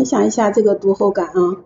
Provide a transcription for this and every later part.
分享一下这个读后感啊，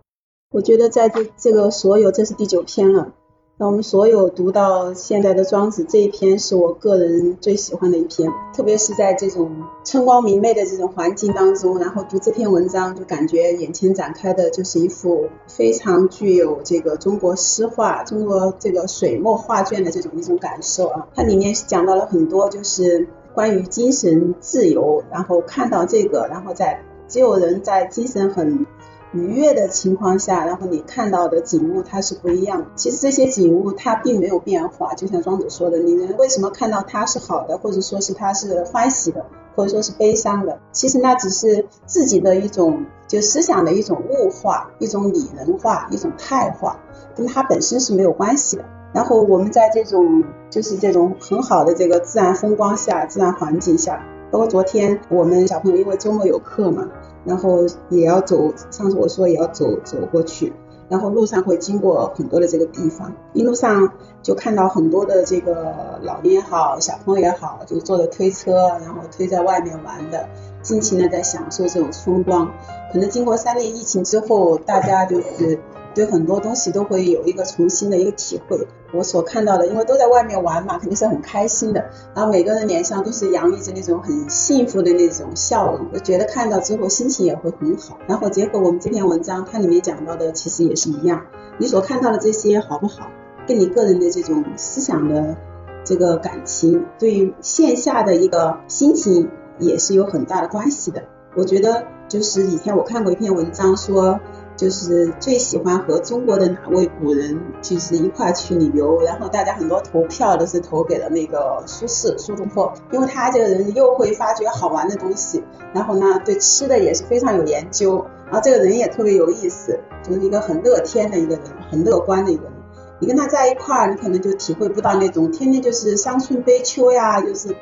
我觉得在这这个所有，这是第九篇了。那我们所有读到现在的庄子这一篇是我个人最喜欢的一篇，特别是在这种春光明媚的这种环境当中，然后读这篇文章，就感觉眼前展开的就是一幅非常具有这个中国诗画、中国这个水墨画卷的这种一种感受啊。它里面讲到了很多，就是关于精神自由，然后看到这个，然后再只有人在精神很。愉悦的情况下，然后你看到的景物它是不一样。其实这些景物它并没有变化，就像庄子说的，你人为什么看到它是好的，或者说是它是欢喜的，或者说是悲伤的？其实那只是自己的一种就思想的一种物化，一种拟人化，一种态化，跟它本身是没有关系的。然后我们在这种就是这种很好的这个自然风光下、自然环境下，包括昨天我们小朋友因为周末有课嘛。然后也要走，上次我说也要走走过去，然后路上会经过很多的这个地方，一路上就看到很多的这个老人也好，小朋友也好，就坐着推车，然后推在外面玩的，尽情的在享受这种风光。可能经过三年疫情之后，大家就是。对很多东西都会有一个重新的一个体会。我所看到的，因为都在外面玩嘛，肯定是很开心的。然后每个人脸上都是洋溢着那种很幸福的那种笑容，我觉得看到之后心情也会很好。然后结合我们这篇文章，它里面讲到的其实也是一样。你所看到的这些好不好，跟你个人的这种思想的这个感情，对于线下的一个心情也是有很大的关系的。我觉得就是以前我看过一篇文章说。就是最喜欢和中国的哪位古人就是一块去旅游，然后大家很多投票都是投给了那个苏轼苏东坡，因为他这个人又会发掘好玩的东西，然后呢对吃的也是非常有研究，然后这个人也特别有意思，就是一个很乐天的一个人，很乐观的一个人。你跟他在一块儿，你可能就体会不到那种天天就是伤春悲秋呀，就是。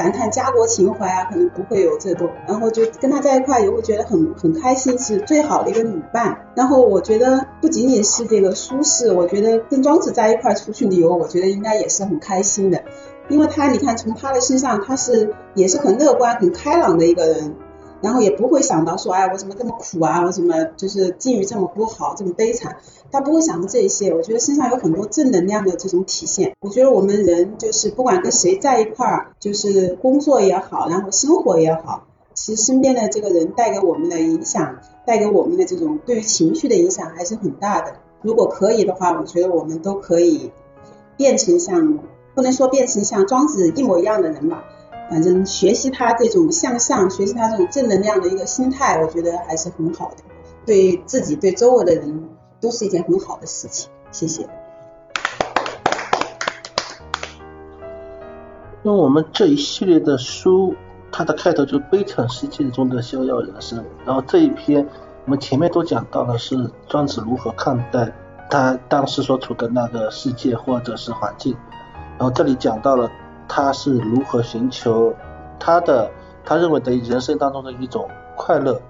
感叹家国情怀啊，可能不会有这种，然后就跟他在一块也会觉得很很开心，是最好的一个旅伴。然后我觉得不仅仅是这个舒适，我觉得跟庄子在一块出去旅游，我觉得应该也是很开心的，因为他你看从他的身上，他是也是很乐观、很开朗的一个人。然后也不会想到说，哎，我怎么这么苦啊？我怎么就是境遇这么不好，这么悲惨？他不会想到这些。我觉得身上有很多正能量的这种体现。我觉得我们人就是不管跟谁在一块儿，就是工作也好，然后生活也好，其实身边的这个人带给我们的影响，带给我们的这种对于情绪的影响还是很大的。如果可以的话，我觉得我们都可以变成像，不能说变成像庄子一模一样的人吧。反正学习他这种向上，学习他这种正能量的一个心态，我觉得还是很好的，对自己对周围的人都是一件很好的事情。谢谢。因为我们这一系列的书，它的开头就悲惨世界中的逍遥人生，然后这一篇我们前面都讲到了是庄子如何看待他当时所处的那个世界或者是环境，然后这里讲到了。他是如何寻求他的他认为的人生当中的一种快乐？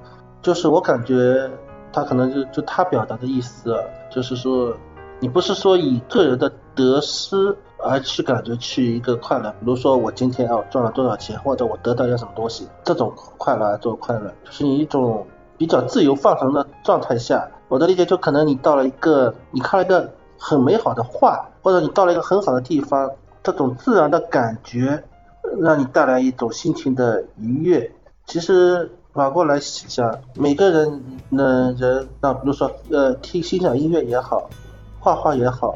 就是我感觉他可能就就他表达的意思，就是说你不是说以个人的得失而去感觉去一个快乐，比如说我今天啊赚了多少钱，或者我得到一些什么东西，这种快乐做快乐，就是你一种比较自由放松的状态下。我的理解就可能你到了一个你看了一个很美好的画，或者你到了一个很好的地方。这种自然的感觉，让你带来一种心情的愉悦。其实反过来想，每个人的人，那比如说，呃，听欣赏音乐也好，画画也好。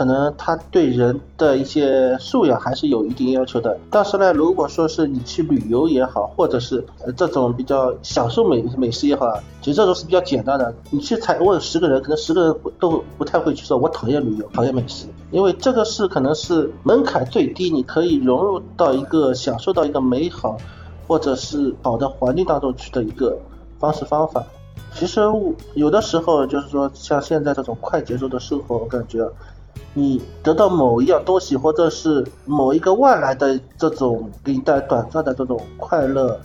可能他对人的一些素养还是有一定要求的，但是呢，如果说是你去旅游也好，或者是这种比较享受美美食也好，其实这种是比较简单的。你去采问十个人，可能十个人都不太会去说，我讨厌旅游，讨厌美食，因为这个是可能是门槛最低，你可以融入到一个享受到一个美好或者是好的环境当中去的一个方式方法。其实有的时候就是说，像现在这种快节奏的生活，我感觉。你得到某一样东西，或者是某一个外来的这种给你带来短暂的这种快乐，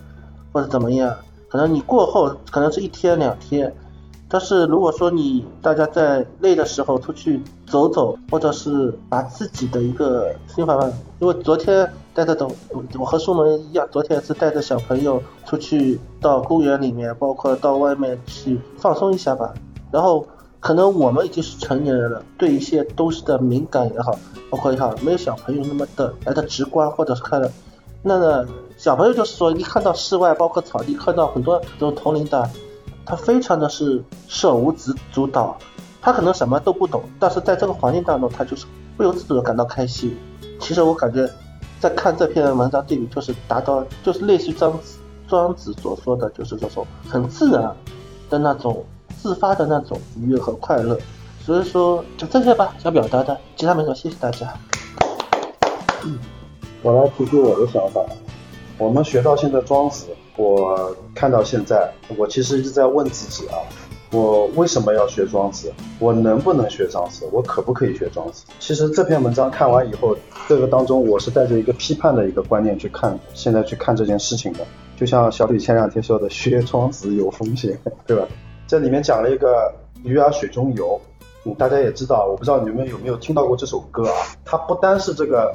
或者怎么样，可能你过后可能是一天两天，但是如果说你大家在累的时候出去走走，或者是把自己的一个心法，因为昨天带着走，我和苏门一样，昨天是带着小朋友出去到公园里面，包括到外面去放松一下吧。然后可能我们已经是成年人了，对一些东西的敏感也好，包括也好，没有小朋友那么的来的直观，或者是看的，那个小朋友就是说一看到室外，包括草地，看到很多这种同龄的。他非常的是手无足足蹈，他可能什么都不懂，但是在这个环境当中，他就是不由自主的感到开心。其实我感觉，在看这篇文章对比，就是达到，就是类似于庄子庄子所说的，就是这种很自然的那种自发的那种愉悦和快乐。所以说，就这些吧，想表达的，其他没什么，谢谢大家。我来提出我的想法，我们学到现在庄子。我看到现在，我其实一直在问自己啊，我为什么要学庄子？我能不能学庄子？我可不可以学庄子？其实这篇文章看完以后，这个当中我是带着一个批判的一个观念去看，现在去看这件事情的。就像小李前两天说的，学庄子有风险，对吧？这里面讲了一个鱼儿水中游，嗯，大家也知道，我不知道你们有没有听到过这首歌啊？它不单是这个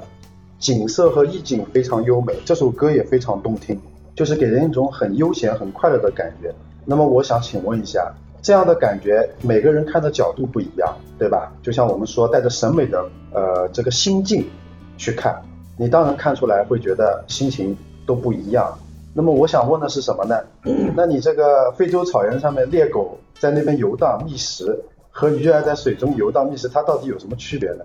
景色和意境非常优美，这首歌也非常动听。就是给人一种很悠闲、很快乐的感觉。那么我想请问一下，这样的感觉每个人看的角度不一样，对吧？就像我们说，带着审美的呃这个心境去看，你当然看出来会觉得心情都不一样。那么我想问的是什么呢？那你这个非洲草原上面猎狗在那边游荡觅食，和鱼儿在水中游荡觅食，它到底有什么区别呢？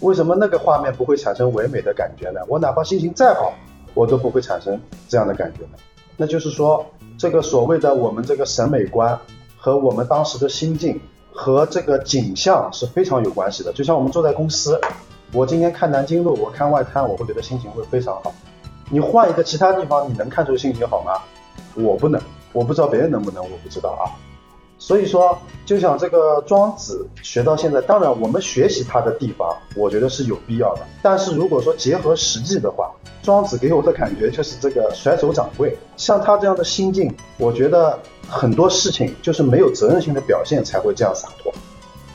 为什么那个画面不会产生唯美的感觉呢？我哪怕心情再好。我都不会产生这样的感觉呢，那就是说，这个所谓的我们这个审美观和我们当时的心境和这个景象是非常有关系的。就像我们坐在公司，我今天看南京路，我看外滩，我会觉得心情会非常好。你换一个其他地方，你能看出心情好吗？我不能，我不知道别人能不能，我不知道啊。所以说，就像这个庄子学到现在，当然我们学习他的地方，我觉得是有必要的。但是如果说结合实际的话，庄子给我的感觉就是这个甩手掌柜。像他这样的心境，我觉得很多事情就是没有责任心的表现才会这样洒脱。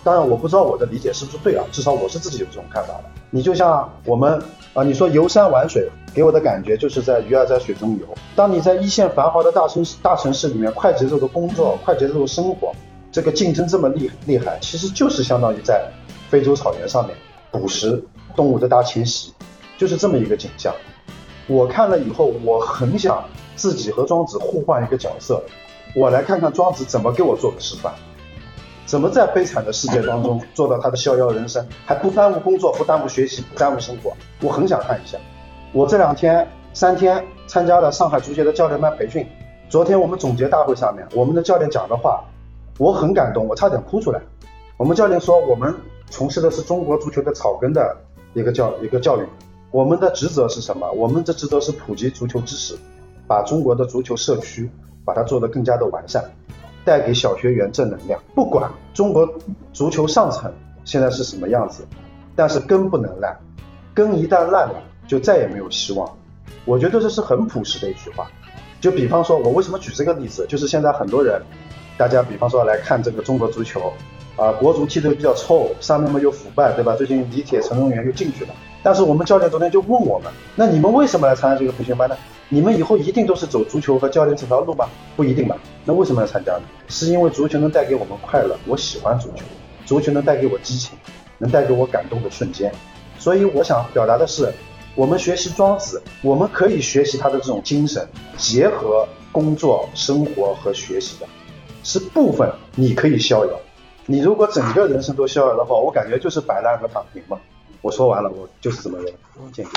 当然，我不知道我的理解是不是对啊，至少我是自己有这种看法的。你就像我们啊，你说游山玩水。给我的感觉就是在鱼儿在水中游。当你在一线繁华的大城市大城市里面快节奏的工作、快节奏的生活，这个竞争这么厉厉害，其实就是相当于在非洲草原上面捕食动物的大迁徙，就是这么一个景象。我看了以后，我很想自己和庄子互换一个角色，我来看看庄子怎么给我做个示范，怎么在悲惨的世界当中做到他的逍遥人生，还不耽误工作、不耽误学习、不耽误生活。我很想看一下。我这两天三天参加了上海足协的教练班培训。昨天我们总结大会上面，我们的教练讲的话，我很感动，我差点哭出来。我们教练说，我们从事的是中国足球的草根的一个教一个教育，我们的职责是什么？我们的职责是普及足球知识，把中国的足球社区把它做得更加的完善，带给小学员正能量。不管中国足球上层现在是什么样子，但是根不能烂，根一旦烂了。就再也没有希望，我觉得这是很朴实的一句话。就比方说，我为什么举这个例子，就是现在很多人，大家比方说来看这个中国足球，啊，国足踢得比较臭，上面嘛又腐败，对吧？最近李铁、陈荣元又进去了。但是我们教练昨天就问我们，那你们为什么来参加这个培训班呢？你们以后一定都是走足球和教练这条路吗？不一定吧。那为什么要参加呢？是因为足球能带给我们快乐，我喜欢足球，足球能带给我激情，能带给我感动的瞬间。所以我想表达的是。我们学习庄子，我们可以学习他的这种精神，结合工作、生活和学习的，是部分你可以逍遥。你如果整个人生都逍遥的话，我感觉就是摆烂和躺平嘛。我说完了，我就是这么认为。见解。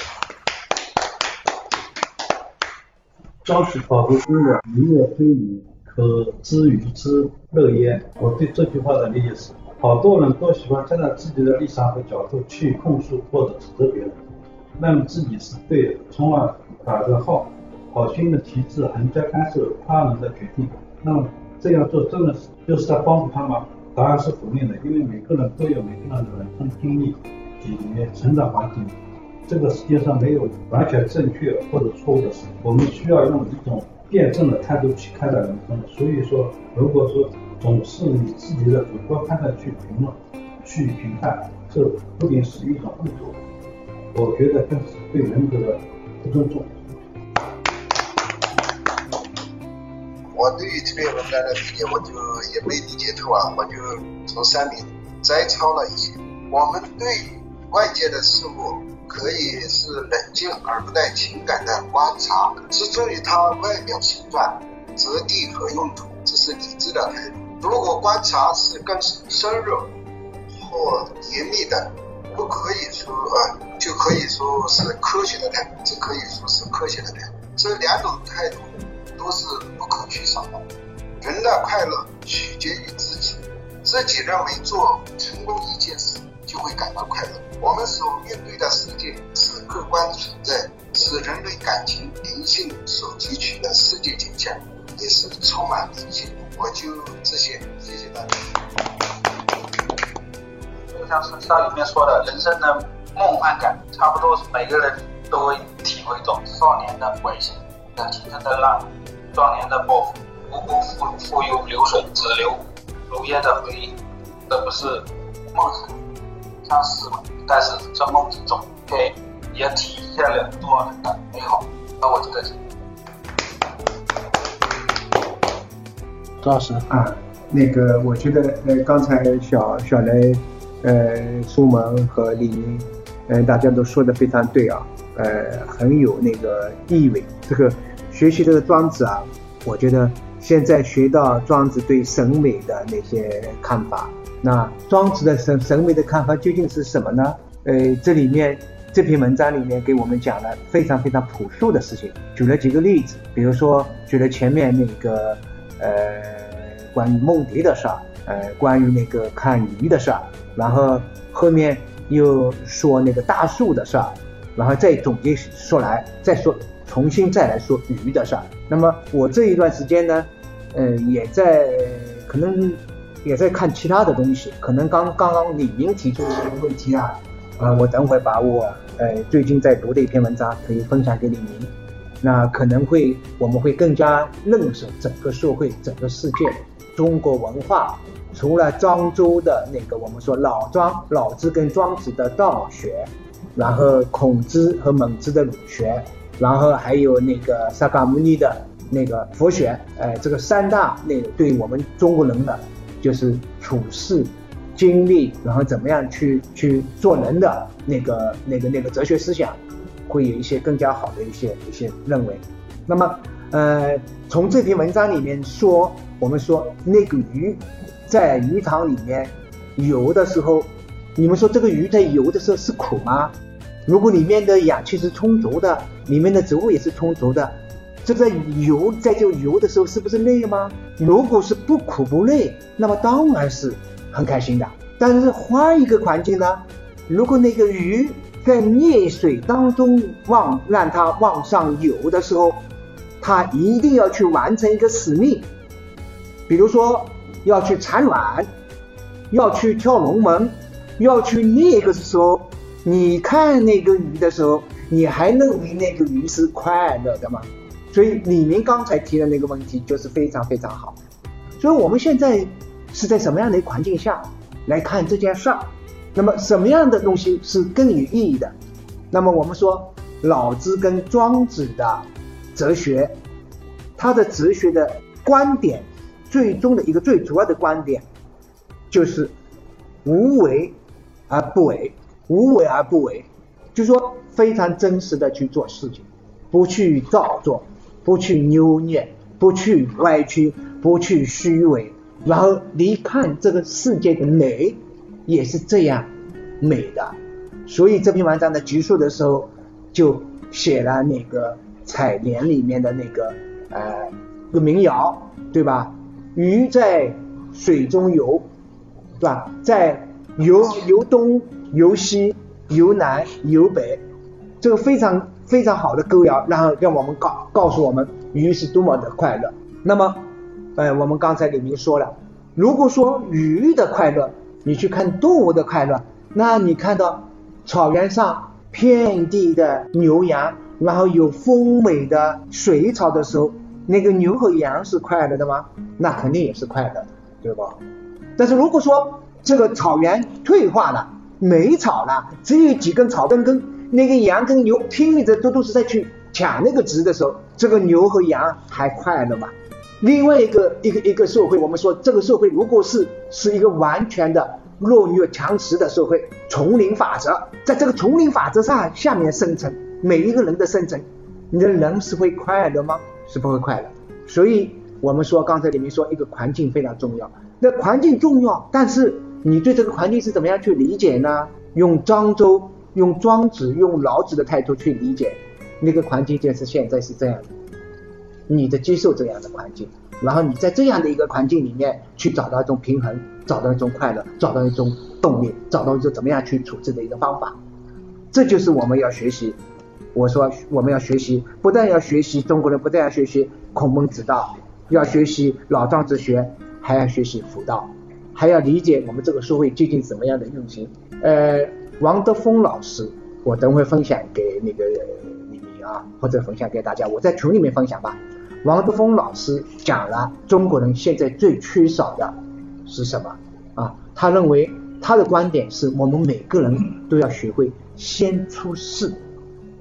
庄子跑步公的“明月非鱼，可知鱼之乐焉”。我对这句话的理解是：好多人都喜欢站在自己的立场和角度去控诉或者指责别人。认为自己是对的，从而打着好好心的旗帜横加干涉他人的决定。那么这样做真的是就是在帮助他吗？答案是否定的，因为每个人都有每个人的人生经历及成长环境。这个世界上没有完全正确或者错误的事，我们需要用一种辩证的态度去看待人生。所以说，如果说总是以自己的主观判断去评论、去评判，这不仅是一种误读，我觉得更是对人格的不尊重。对于这篇文章的理解，我就也没理解透啊，我就从上面摘抄了一些。我们对外界的事物可以是冷静而不带情感的观察，只注意它外表形状、质地和用途，这是理智的态度。如果观察是更深入或严密的，不可以说呃，就可以说是科学的态度，这可以说是科学的态度。这两种态度。都是不可缺少的。人的快乐取决于自己，自己认为做成功一件事就会感到快乐。我们所面对的世界是客观存在，是人类感情灵性所汲取的世界景象，也是充满灵性。我就这些，谢谢大家。就像是它里面说的，人生的梦幻感，差不多是每个人都会体会一种少年的危险，的青春的浪。壮年的抱负，无辜付付有流水，只留如烟的回忆。这不是梦想，像是吗？但是这梦之中，给也体现了多少人的美好。那我觉得是。周老师啊，那个我觉得呃，刚才小小雷、呃苏萌和李宁，呃大家都说的非常对啊，呃很有那个意味。这个。学习这个庄子啊，我觉得现在学到庄子对审美的那些看法。那庄子的审审美的看法究竟是什么呢？呃，这里面这篇文章里面给我们讲了非常非常朴素的事情，举了几个例子，比如说举了前面那个呃关于梦蝶的事儿，呃关于那个看鱼的事儿，然后后面又说那个大树的事儿，然后再总结出来，再说。重新再来说鱼的事儿。那么我这一段时间呢，嗯，也在可能也在看其他的东西。可能刚刚刚李明提出的这个问题啊，呃，我等会把我呃最近在读的一篇文章可以分享给李明。那可能会我们会更加认识整个社会、整个世界、中国文化。除了庄周的那个我们说老庄、老子跟庄子的道学，然后孔子和孟子的儒学。然后还有那个萨迦牟尼的那个佛学，哎，这个三大那个对我们中国人的就是处事、经历，然后怎么样去去做人的那个那个那个哲学思想，会有一些更加好的一些一些认为。那么，呃，从这篇文章里面说，我们说那个鱼在鱼塘里面游的时候，你们说这个鱼在游的时候是苦吗？如果里面的氧气是充足的，里面的植物也是充足的，这个游在这游的时候是不是累吗？如果是不苦不累，那么当然是很开心的。但是换一个环境呢？如果那个鱼在溺水当中往让它往上游的时候，它一定要去完成一个使命，比如说要去产卵，要去跳龙门，要去那个时候。你看那个鱼的时候，你还认为那个鱼是快乐的吗？所以李明刚才提的那个问题就是非常非常好。所以我们现在是在什么样的环境下来看这件事儿？那么什么样的东西是更有意义的？那么我们说老子跟庄子的哲学，他的哲学的观点，最终的一个最主要的观点就是无为而不为。无为而不为，就说非常真实的去做事情，不去造作，不去扭捏，不去歪曲，不去虚伪，然后你看这个世界的美也是这样美的。所以这篇文章的结束的时候就写了那个采莲里面的那个呃个民谣，对吧？鱼在水中游，对吧？在游游东。由西由南由北，这个非常非常好的歌谣，然后让我们告告诉我们鱼是多么的快乐。那么，呃，我们刚才李明说了，如果说鱼的快乐，你去看动物的快乐，那你看到草原上遍地的牛羊，然后有丰美的水草的时候，那个牛和羊是快乐的吗？那肯定也是快乐。对吧？但是如果说这个草原退化了，没草了，只有几根草根根，那个羊跟牛拼命的都都是在去抢那个植的时候，这个牛和羊还快乐吗？另外一个一个一个社会，我们说这个社会如果是是一个完全的弱肉强食的社会，丛林法则，在这个丛林法则上下面生存，每一个人的生存，你的人是会快乐吗？是不会快乐。所以我们说刚才里面说一个环境非常重要，那环境重要，但是你对这个环境是怎么样去理解呢？用漳州、用庄子、用老子的态度去理解，那个环境就是现在是这样的，你的接受这样的环境，然后你在这样的一个环境里面去找到一种平衡，找到一种快乐，找到一种动力，找到一种怎么样去处置的一个方法，这就是我们要学习。我说我们要学习，不但要学习中国人，不但要学习孔孟之道，要学习老庄子学，还要学习辅道，还要理解我们这个社会究竟怎么样的运行。呃，王德峰老师，我等会分享给那个李明啊，或者分享给大家，我在群里面分享吧。王德峰老师讲了中国人现在最缺少的是什么啊？他认为他的观点是我们每个人都要学会先出世。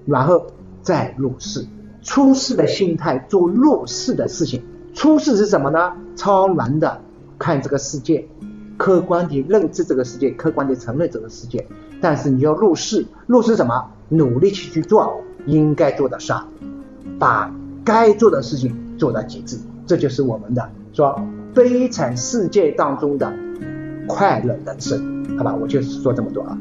然后再入世，出世的心态做入世的事情。出世是什么呢？超然的看这个世界，客观地认知这个世界，客观地承认这个世界。但是你要入世，入世什么？努力去去做应该做的事，把该做的事情做到极致。这就是我们的说悲惨世界当中的快乐人生，好吧？我就说这么多啊。